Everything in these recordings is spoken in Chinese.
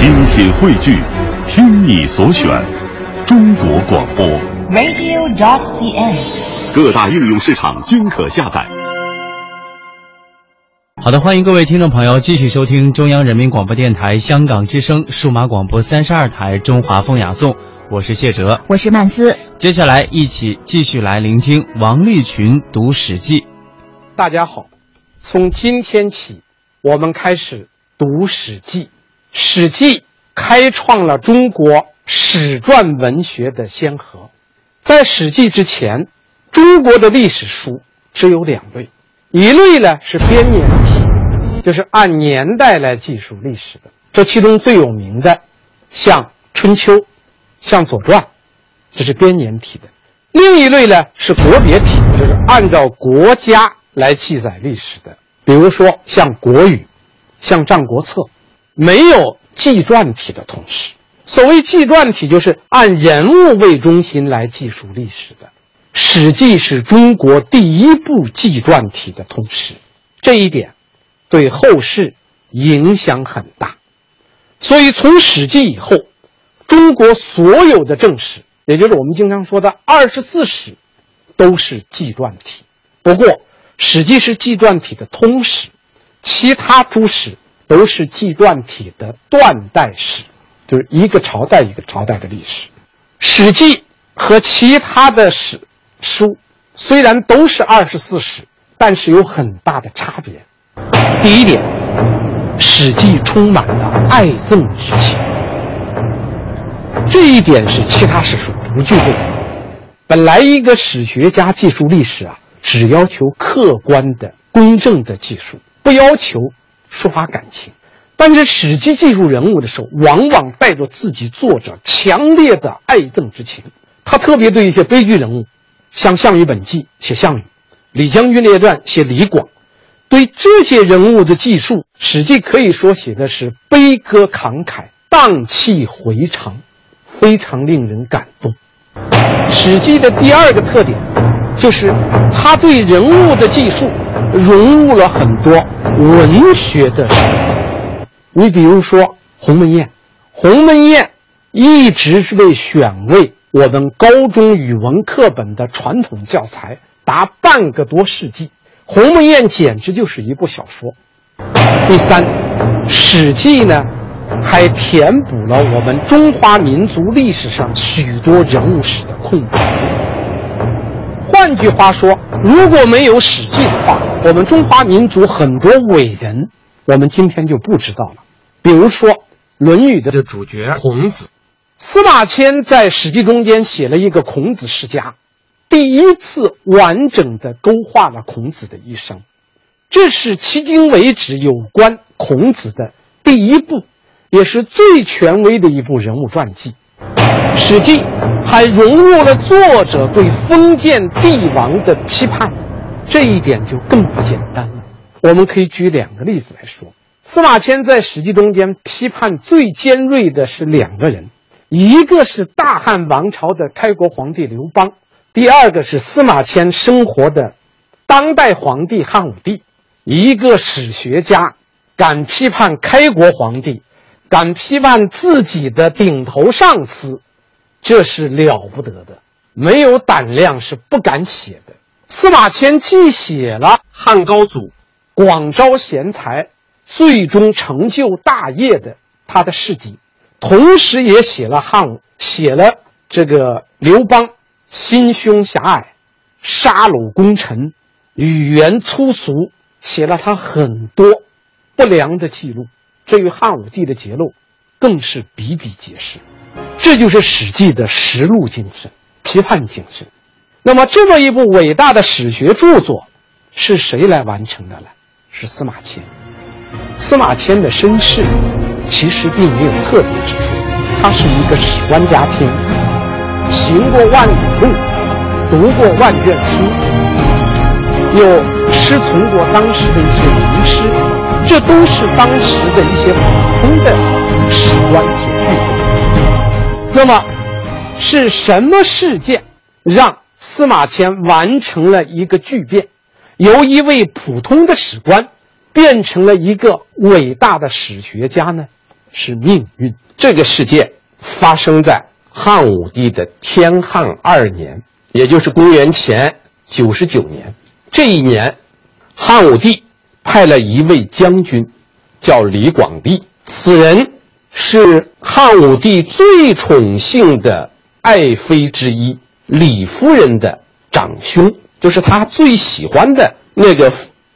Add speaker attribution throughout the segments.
Speaker 1: 精品汇聚，听你所选，中国广播。
Speaker 2: radio.dot.cn，。
Speaker 1: 各大应用市场均可下载。
Speaker 3: 好的，欢迎各位听众朋友继续收听中央人民广播电台香港之声数码广播三十二台中华风雅颂，我是谢哲。
Speaker 2: 我是曼斯。
Speaker 3: 接下来一起继续来聆听王立群读《史记》。
Speaker 4: 大家好，从今天起，我们开始读《史记》。《史记》开创了中国史传文学的先河。在《史记》之前，中国的历史书只有两类，一类呢是编年体，就是按年代来记述历史的。这其中最有名的，像《春秋》，像《左传》，这是编年体的。另一类呢是国别体，就是按照国家来记载历史的。比如说像《国语》，像《战国策》，没有纪传体的通史。所谓纪传体，就是按人物为中心来记述历史的。《史记》是中国第一部纪传体的通史，这一点对后世影响很大。所以从《史记》以后，中国所有的正史，也就是我们经常说的二十四史，都是纪传体。不过，《史记》是纪传体的通史，其他诸史都是纪传体的断代史。就是一个朝代一个朝代的历史，《史记》和其他的史书虽然都是二十四史，但是有很大的差别。第一点，《史记》充满了爱憎之情，这一点是其他史书不具备的。本来一个史学家记述历史啊，只要求客观的、公正的记述，不要求抒发感情。但是《史记》记述人物的时候，往往带着自己作者强烈的爱憎之情。他特别对一些悲剧人物，像《项羽本纪》写项羽，《李将军列传》写李广，对这些人物的记述，《史记》可以说写的是悲歌慷慨、荡气回肠，非常令人感动。《史记》的第二个特点，就是他对人物的记述融入了很多文学的。你比如说鸿门宴，鸿门宴一直是被选为我们高中语文课本的传统教材达半个多世纪。鸿门宴简直就是一部小说。第三，《史记》呢还填补了我们中华民族历史上许多人物史的空白。换句话说，如果没有《史记》的话，我们中华民族很多伟人。我们今天就不知道了。比如说，《论语》的主角孔子，司马迁在《史记》中间写了一个孔子世家，第一次完整的勾画了孔子的一生。这是迄今为止有关孔子的第一部，也是最权威的一部人物传记。《史记》还融入了作者对封建帝王的批判，这一点就更不简单了。我们可以举两个例子来说。司马迁在《史记》中间批判最尖锐的是两个人，一个是大汉王朝的开国皇帝刘邦，第二个是司马迁生活的当代皇帝汉武帝。一个史学家敢批判开国皇帝，敢批判自己的顶头上司，这是了不得的。没有胆量是不敢写的。司马迁既写了汉高祖广招贤才。最终成就大业的他的事迹，同时也写了汉武，写了这个刘邦心胸狭隘、杀戮功臣、语言粗俗，写了他很多不良的记录。至于汉武帝的结论，更是比比皆是。这就是《史记》的实录精神、批判精神。那么，这么一部伟大的史学著作，是谁来完成的呢？是司马迁。司马迁的身世其实并没有特别之处，他是一个史官家庭，行过万里路，读过万卷书，又师从过当时的一些名师，这都是当时的一些普通的史官所具备。那么，是什么事件让司马迁完成了一个巨变，由一位普通的史官？变成了一个伟大的史学家呢？是命运。这个事件发生在汉武帝的天汉二年，也就是公元前九十九年。这一年，汉武帝派了一位将军，叫李广利。此人是汉武帝最宠幸的爱妃之一李夫人的长兄，就是他最喜欢的那个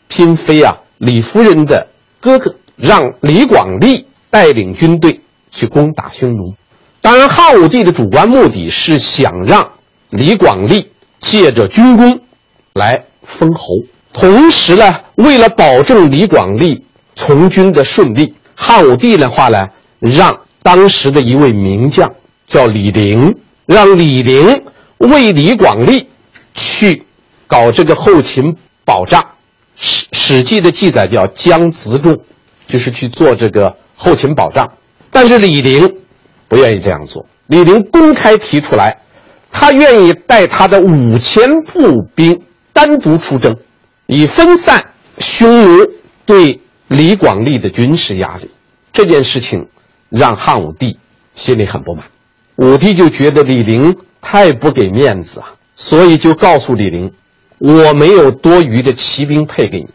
Speaker 4: 嫔妃啊，李夫人的哥哥。让李广利带领军队去攻打匈奴。当然，汉武帝的主观目的是想让李广利借着军功来封侯。同时呢，为了保证李广利从军的顺利，汉武帝的话呢，让当时的一位名将叫李陵，让李陵为李广利去搞这个后勤保障。史《史记》的记载叫江子重。就是去做这个后勤保障，但是李陵不愿意这样做。李陵公开提出来，他愿意带他的五千步兵单独出征，以分散匈奴对李广利的军事压力。这件事情让汉武帝心里很不满，武帝就觉得李陵太不给面子啊，所以就告诉李陵，我没有多余的骑兵配给你。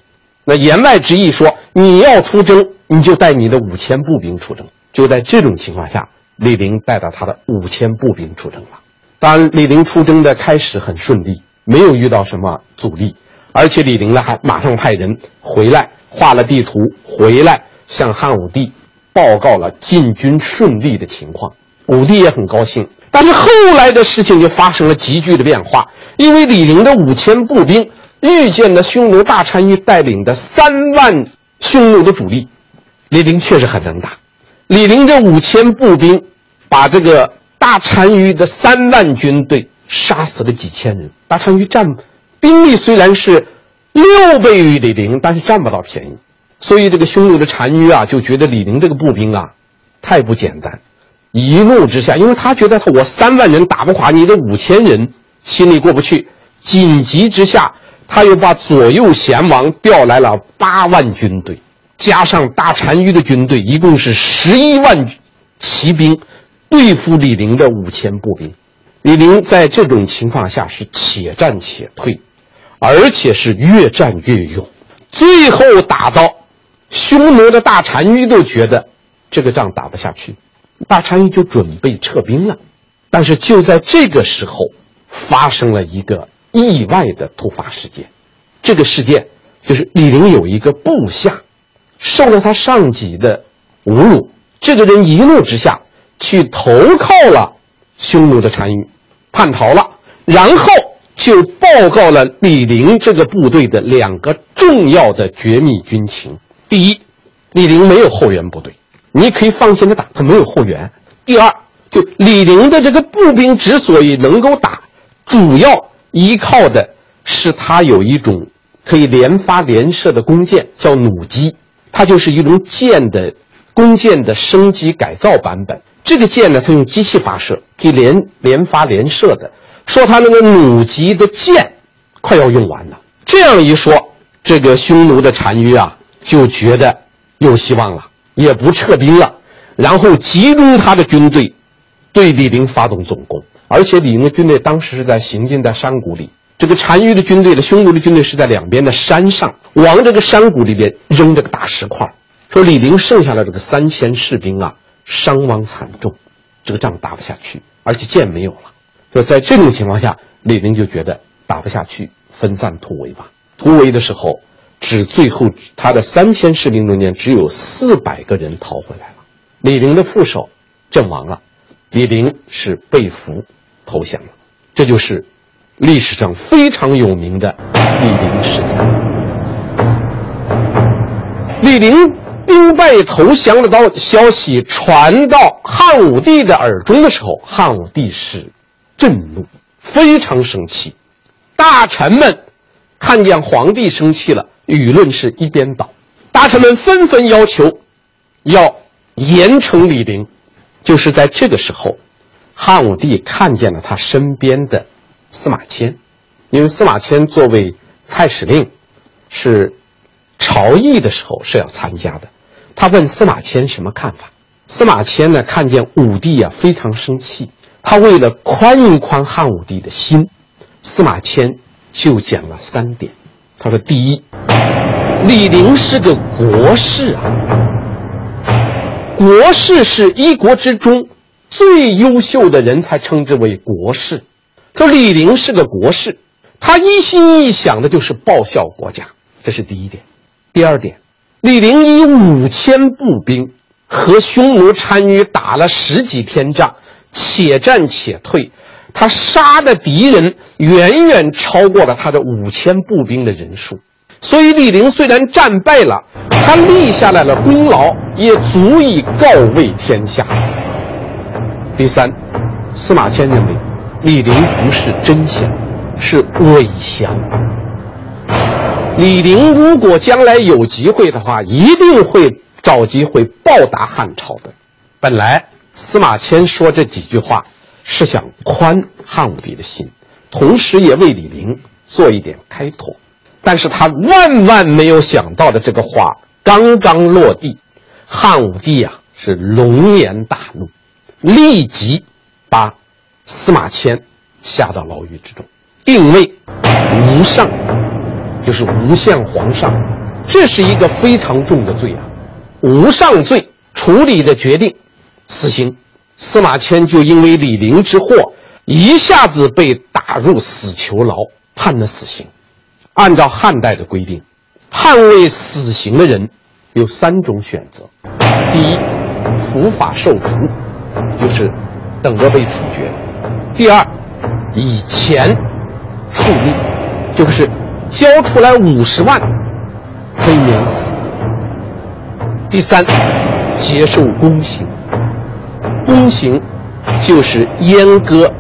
Speaker 4: 那言外之意说，你要出征，你就带你的五千步兵出征。就在这种情况下，李陵带着他的五千步兵出征了。当然，李陵出征的开始很顺利，没有遇到什么阻力，而且李陵呢还马上派人回来画了地图，回来向汉武帝报告了进军顺利的情况。武帝也很高兴。但是后来的事情就发生了急剧的变化，因为李陵的五千步兵。遇见了匈奴大单于带领的三万匈奴的主力，李陵确实很能打。李陵这五千步兵，把这个大单于的三万军队杀死了几千人。大单于占兵力虽然是六倍于李陵，但是占不到便宜。所以这个匈奴的单于啊，就觉得李陵这个步兵啊，太不简单。一怒之下，因为他觉得我三万人打不垮你的五千人，心里过不去。紧急之下。他又把左右贤王调来了八万军队，加上大单于的军队，一共是十一万骑兵，对付李陵的五千步兵。李陵在这种情况下是且战且退，而且是越战越勇，最后打到匈奴的大单于都觉得这个仗打不下去，大单于就准备撤兵了。但是就在这个时候，发生了一个。意外的突发事件，这个事件就是李陵有一个部下受了他上级的侮辱，这个人一怒之下去投靠了匈奴的单于，叛逃了，然后就报告了李陵这个部队的两个重要的绝密军情：第一，李陵没有后援部队，你可以放心的打，他没有后援；第二，就李陵的这个步兵之所以能够打，主要。依靠的是他有一种可以连发连射的弓箭，叫弩机，它就是一种箭的弓箭的升级改造版本。这个箭呢，它用机器发射，可以连连发连射的。说他那个弩机的箭快要用完了，这样一说，这个匈奴的单于啊就觉得有希望了，也不撤兵了，然后集中他的军队对李陵发动总攻。而且李陵的军队当时是在行进在山谷里，这个单于的军队的匈奴的军队是在两边的山上，往这个山谷里边扔这个大石块。说李陵剩下的这个三千士兵啊，伤亡惨重，这个仗打不下去，而且箭没有了。就在这种情况下，李陵就觉得打不下去，分散突围吧。突围的时候，只最后他的三千士兵中间只有四百个人逃回来了。李陵的副手阵亡了，李陵是被俘。投降了，这就是历史上非常有名的李陵事件。李陵兵败投降的到消息传到汉武帝的耳中的时候，汉武帝是震怒，非常生气。大臣们看见皇帝生气了，舆论是一边倒，大臣们纷纷要求要严惩李陵。就是在这个时候。汉武帝看见了他身边的司马迁，因为司马迁作为太史令，是朝议的时候是要参加的。他问司马迁什么看法？司马迁呢看见武帝啊非常生气，他为了宽一宽汉武帝的心，司马迁就讲了三点。他说：第一，李陵是个国士啊，国士是一国之中最优秀的人才称之为国士。说李陵是个国士，他一心一想的就是报效国家，这是第一点。第二点，李陵以五千步兵和匈奴单于打了十几天仗，且战且退，他杀的敌人远远超过了他的五千步兵的人数。所以李陵虽然战败了，他立下来了功劳，也足以告慰天下。第三，司马迁认为。李陵不是真降，是伪降。李陵如果将来有机会的话，一定会找机会报答汉朝的。本来司马迁说这几句话是想宽汉武帝的心，同时也为李陵做一点开脱。但是他万万没有想到的，这个话刚刚落地，汉武帝啊是龙颜大怒，立即把。司马迁下到牢狱之中，定位无上，就是无相皇上，这是一个非常重的罪啊！无上罪处理的决定，死刑。司马迁就因为李陵之祸，一下子被打入死囚牢，判了死刑。按照汉代的规定，判为死刑的人有三种选择：第一，伏法受逐，就是等着被处决。第二，以钱付命，就是交出来五十万可以免死。第三，接受宫刑，宫刑就是阉割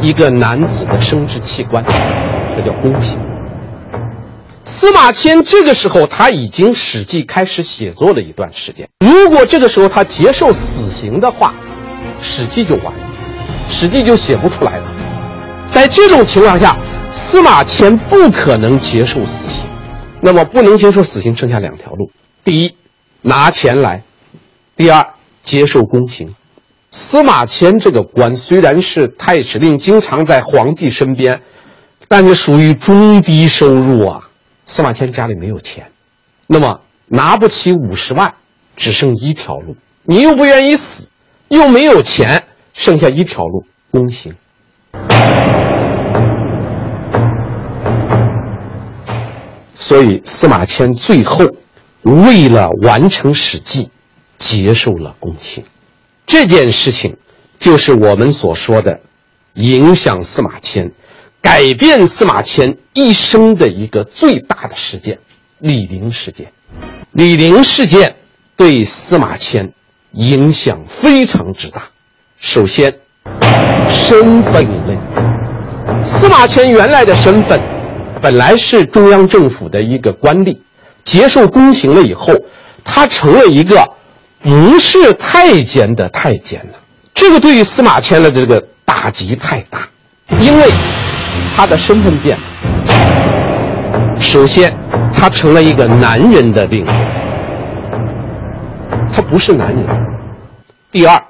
Speaker 4: 一个男子的生殖器官，这叫宫刑。司马迁这个时候他已经《史记》开始写作了一段时间，如果这个时候他接受死刑的话，《史记》就完了。史记就写不出来了。在这种情况下，司马迁不可能接受死刑。那么不能接受死刑，剩下两条路：第一，拿钱来；第二，接受宫刑。司马迁这个官虽然是太史令，经常在皇帝身边，但是属于中低收入啊。司马迁家里没有钱，那么拿不起五十万，只剩一条路：你又不愿意死，又没有钱。剩下一条路，宫刑。所以司马迁最后为了完成《史记》，接受了宫刑。这件事情就是我们所说的影响司马迁、改变司马迁一生的一个最大的事件——李陵事件。李陵事件对司马迁影响非常之大。首先，身份问题。司马迁原来的身份本来是中央政府的一个官吏，接受宫刑了以后，他成了一个不是太监的太监了。这个对于司马迁的这个打击太大，因为他的身份变了。首先，他成了一个男人的令人，他不是男人。第二。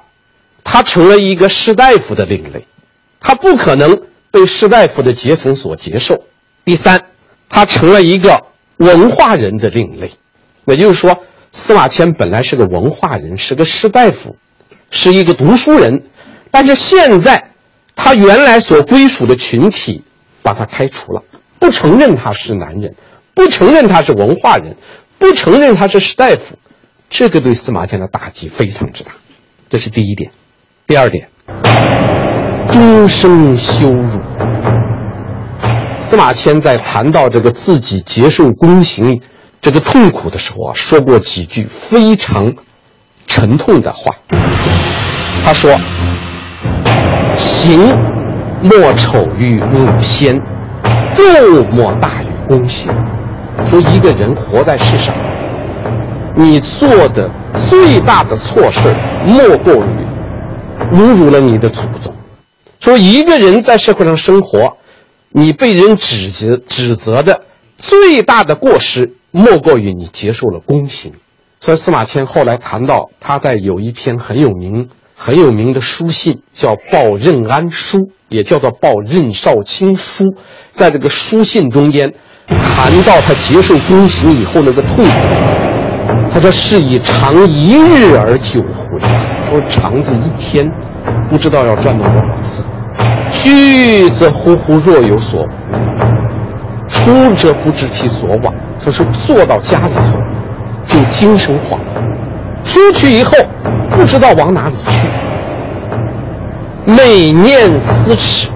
Speaker 4: 他成了一个士大夫的另类，他不可能被士大夫的阶层所接受。第三，他成了一个文化人的另类，也就是说，司马迁本来是个文化人，是个士大夫，是一个读书人，但是现在他原来所归属的群体把他开除了，不承认他是男人，不承认他是文化人，不承认他是士大夫，这个对司马迁的打击非常之大，这是第一点。第二点，终生羞辱。司马迁在谈到这个自己接受宫刑这个痛苦的时候啊，说过几句非常沉痛的话。他说：“行莫丑于辱先，垢莫大于宫刑。”说一个人活在世上，你做的最大的错事莫过于。侮辱了你的祖宗，说一个人在社会上生活，你被人指责指责的最大的过失，莫过于你接受了宫刑。所以司马迁后来谈到，他在有一篇很有名、很有名的书信，叫《报任安书》，也叫做《报任少卿书》。在这个书信中间，谈到他接受宫刑以后那个痛苦，他说：“是以长一日而久回，说肠子一天不知道要转动多少次。居则忽忽若有所，出则不知其所往。说是坐到家里头。”就精神恍惚，出去以后不知道往哪里去。每念思耻，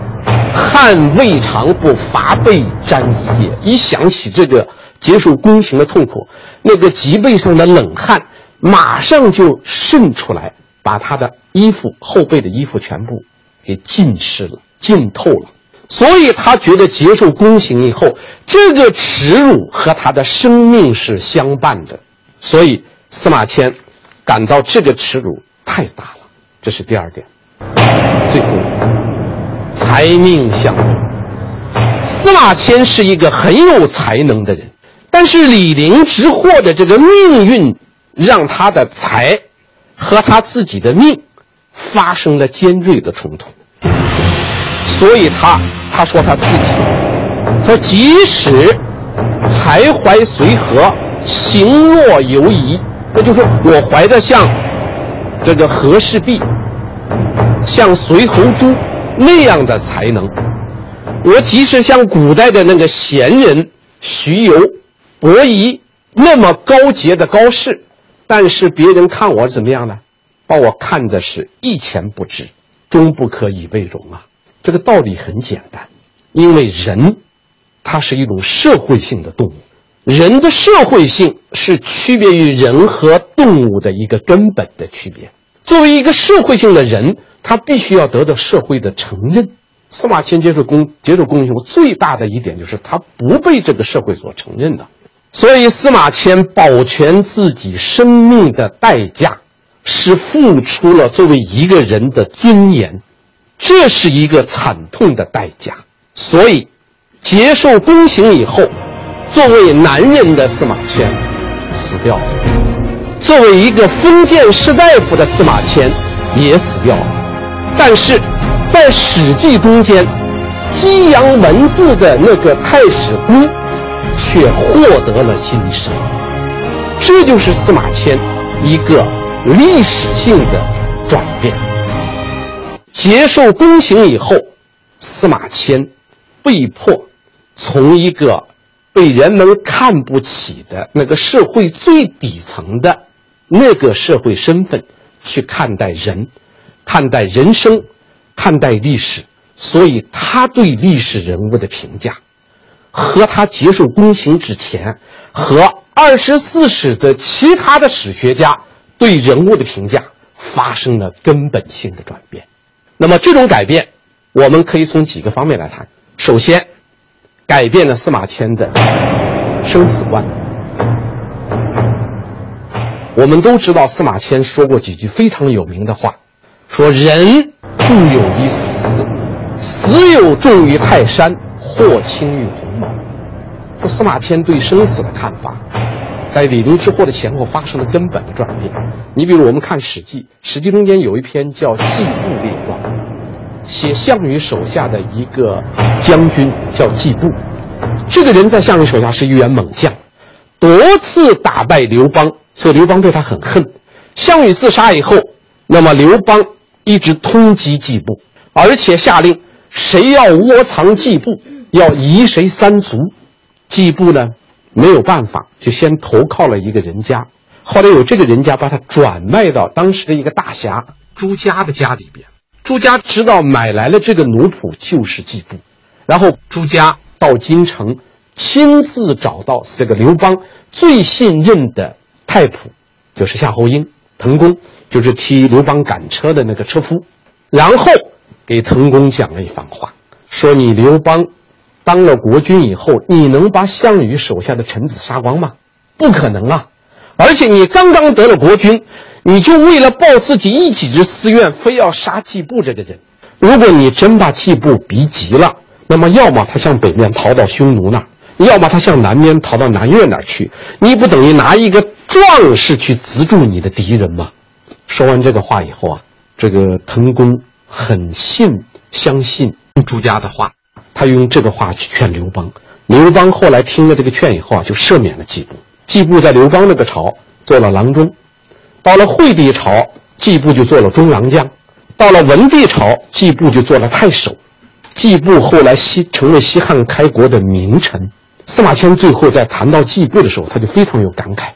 Speaker 4: 汗未尝不乏背沾衣也。一想起这个接受宫刑的痛苦，那个脊背上的冷汗马上就渗出来，把他的衣服后背的衣服全部给浸湿了、浸透了。所以他觉得接受宫刑以后，这个耻辱和他的生命是相伴的。所以司马迁感到这个耻辱太大了，这是第二点。最后，才命相。司马迁是一个很有才能的人，但是李陵之祸的这个命运，让他的才和他自己的命发生了尖锐的冲突。所以他他说他自己，说即使才怀随和。行若游移，那就是我怀着像这个和氏璧、像随侯珠那样的才能，我即使像古代的那个贤人徐游、伯夷那么高洁的高士，但是别人看我怎么样呢？把我看的是一钱不值，终不可以为荣啊！这个道理很简单，因为人，它是一种社会性的动物。人的社会性是区别于人和动物的一个根本的区别。作为一个社会性的人，他必须要得到社会的承认。司马迁接受公接受公刑最大的一点就是他不被这个社会所承认的。所以司马迁保全自己生命的代价是付出了作为一个人的尊严，这是一个惨痛的代价。所以接受宫刑以后。作为男人的司马迁死掉了，作为一个封建士大夫的司马迁也死掉了，但是在《史记》中间，激扬文字的那个太史公却获得了新生。这就是司马迁一个历史性的转变。接受宫刑以后，司马迁被迫从一个。被人们看不起的那个社会最底层的那个社会身份去看待人，看待人生，看待历史，所以他对历史人物的评价，和他接受宫刑之前和二十四史的其他的史学家对人物的评价发生了根本性的转变。那么这种改变，我们可以从几个方面来谈。首先。改变了司马迁的生死观。我们都知道司马迁说过几句非常有名的话，说“人固有一死，死有重于泰山，或轻于鸿毛。”说司马迁对生死的看法，在李陵之祸的前后发生了根本的转变。你比如我们看《史记》，《史记》中间有一篇叫《季布列传》。写项羽手下的一个将军叫季布，这个人在项羽手下是一员猛将，多次打败刘邦，所以刘邦对他很恨。项羽自杀以后，那么刘邦一直通缉季布，而且下令谁要窝藏季布，要夷谁三族。季布呢没有办法，就先投靠了一个人家，后来有这个人家把他转卖到当时的一个大侠朱家的家里边。朱家知道买来了这个奴仆就是季布，然后朱家到京城，亲自找到这个刘邦最信任的太仆，就是夏侯婴，滕公就是替刘邦赶车的那个车夫，然后给滕公讲了一番话，说你刘邦当了国君以后，你能把项羽手下的臣子杀光吗？不可能啊！而且你刚刚得了国君。你就为了报自己一己之私怨，非要杀季布这个人。如果你真把季布逼急了，那么要么他向北面逃到匈奴那儿，要么他向南边逃到南越那儿去，你不等于拿一个壮士去资助你的敌人吗？说完这个话以后啊，这个滕公很信相信朱家的话，他用这个话去劝刘邦。刘邦后来听了这个劝以后啊，就赦免了季布。季布在刘邦那个朝做了郎中，到了惠帝朝，季布就做了中郎将；到了文帝朝，季布就做了太守。季布后来西成为西汉开国的名臣。司马迁最后在谈到季布的时候，他就非常有感慨。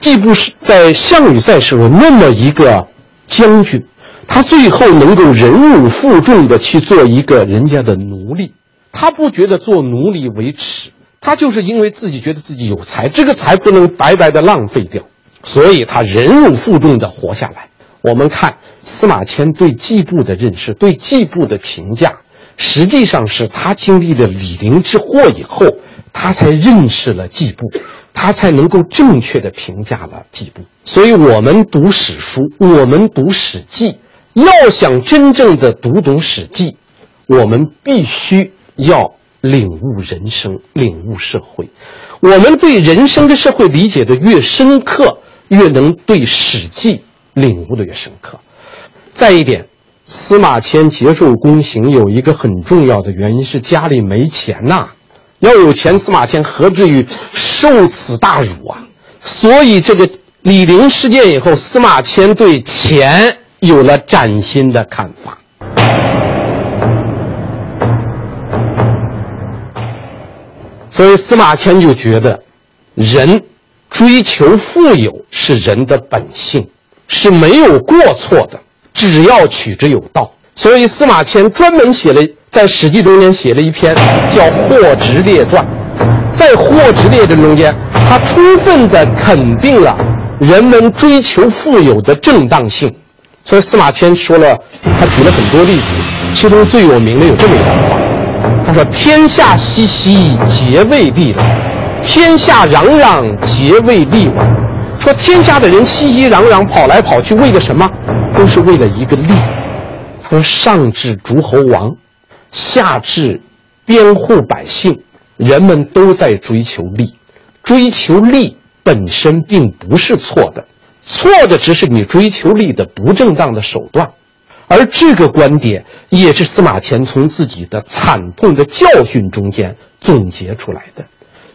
Speaker 4: 季布是在项羽在时候那么一个将军，他最后能够忍辱负重的去做一个人家的奴隶，他不觉得做奴隶为耻，他就是因为自己觉得自己有才，这个才不能白白的浪费掉，所以他忍辱负重的活下来。我们看司马迁对季布的认识，对季布的评价。实际上是他经历了李陵之祸以后，他才认识了季布，他才能够正确的评价了季布。所以，我们读史书，我们读《史记》，要想真正的读懂《史记》，我们必须要领悟人生，领悟社会。我们对人生的社会理解的越深刻，越能对《史记》领悟的越深刻。再一点。司马迁接受宫刑有一个很重要的原因是家里没钱呐，要有钱，司马迁何至于受此大辱啊？所以这个李陵事件以后，司马迁对钱有了崭新的看法。所以司马迁就觉得，人追求富有是人的本性，是没有过错的。只要取之有道，所以司马迁专门写了在《史记》中间写了一篇叫《霍直列传》。在《霍直列传》中间，他充分的肯定了人们追求富有的正当性。所以司马迁说了，他举了很多例子，其中最有名的有这么一段话：他说：“天下熙熙，皆为利来；天下攘攘，皆为利往。”说天下的人熙熙攘攘跑来跑去，为了什么？都是为了一个利。他说：“上至诸侯王，下至边户百姓，人们都在追求利。追求利本身并不是错的，错的只是你追求利的不正当的手段。而这个观点也是司马迁从自己的惨痛的教训中间总结出来的。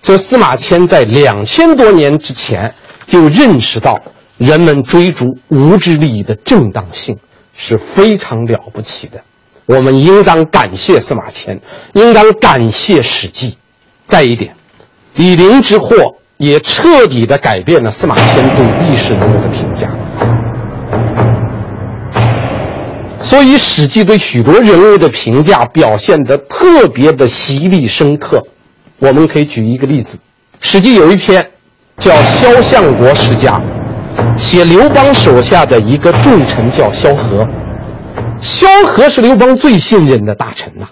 Speaker 4: 所以司马迁在两千多年之前就认识到。”人们追逐无知利益的正当性是非常了不起的，我们应当感谢司马迁，应当感谢《史记》。再一点，李陵之祸也彻底的改变了司马迁对历史人物的评所以，《史记》对许多人物的评价表现得特别的犀利深刻。我们可以举一个例子，《史记》有一篇叫《萧相国世家》。写刘邦手下的一个重臣叫萧何，萧何是刘邦最信任的大臣呐。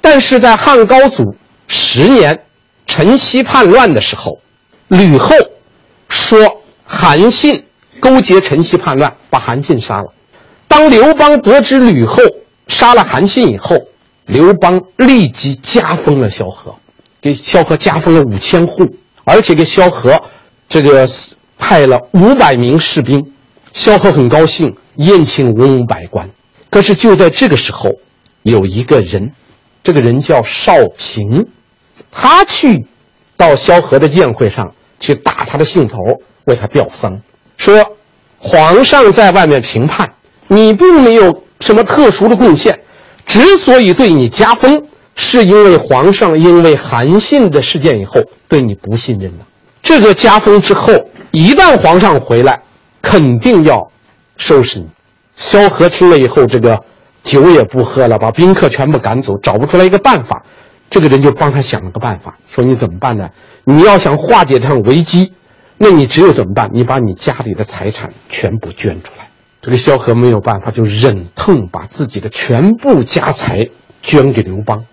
Speaker 4: 但是在汉高祖十年，陈豨叛乱的时候，吕后说韩信勾结陈豨叛乱，把韩信杀了。当刘邦得知吕后杀了韩信以后，刘邦立即加封了萧何，给萧何加封了五千户，而且给萧何这个。派了五百名士兵，萧何很高兴，宴请文武百官。可是就在这个时候，有一个人，这个人叫少平，他去到萧何的宴会上去打他的兴头，为他吊丧，说皇上在外面评判你并没有什么特殊的贡献，之所以对你加封，是因为皇上因为韩信的事件以后对你不信任了。这个加封之后。一旦皇上回来，肯定要收拾你。萧何听了以后，这个酒也不喝了，把宾客全部赶走，找不出来一个办法。这个人就帮他想了个办法，说：“你怎么办呢？你要想化解这场危机，那你只有怎么办？你把你家里的财产全部捐出来。”这个萧何没有办法，就忍痛把自己的全部家财捐给刘邦，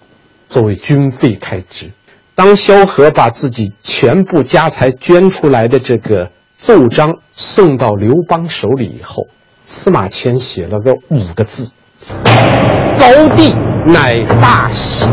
Speaker 4: 作为军费开支。当萧何把自己全部家财捐出来的这个奏章送到刘邦手里以后，司马迁写了个五个字：“高帝乃大喜。”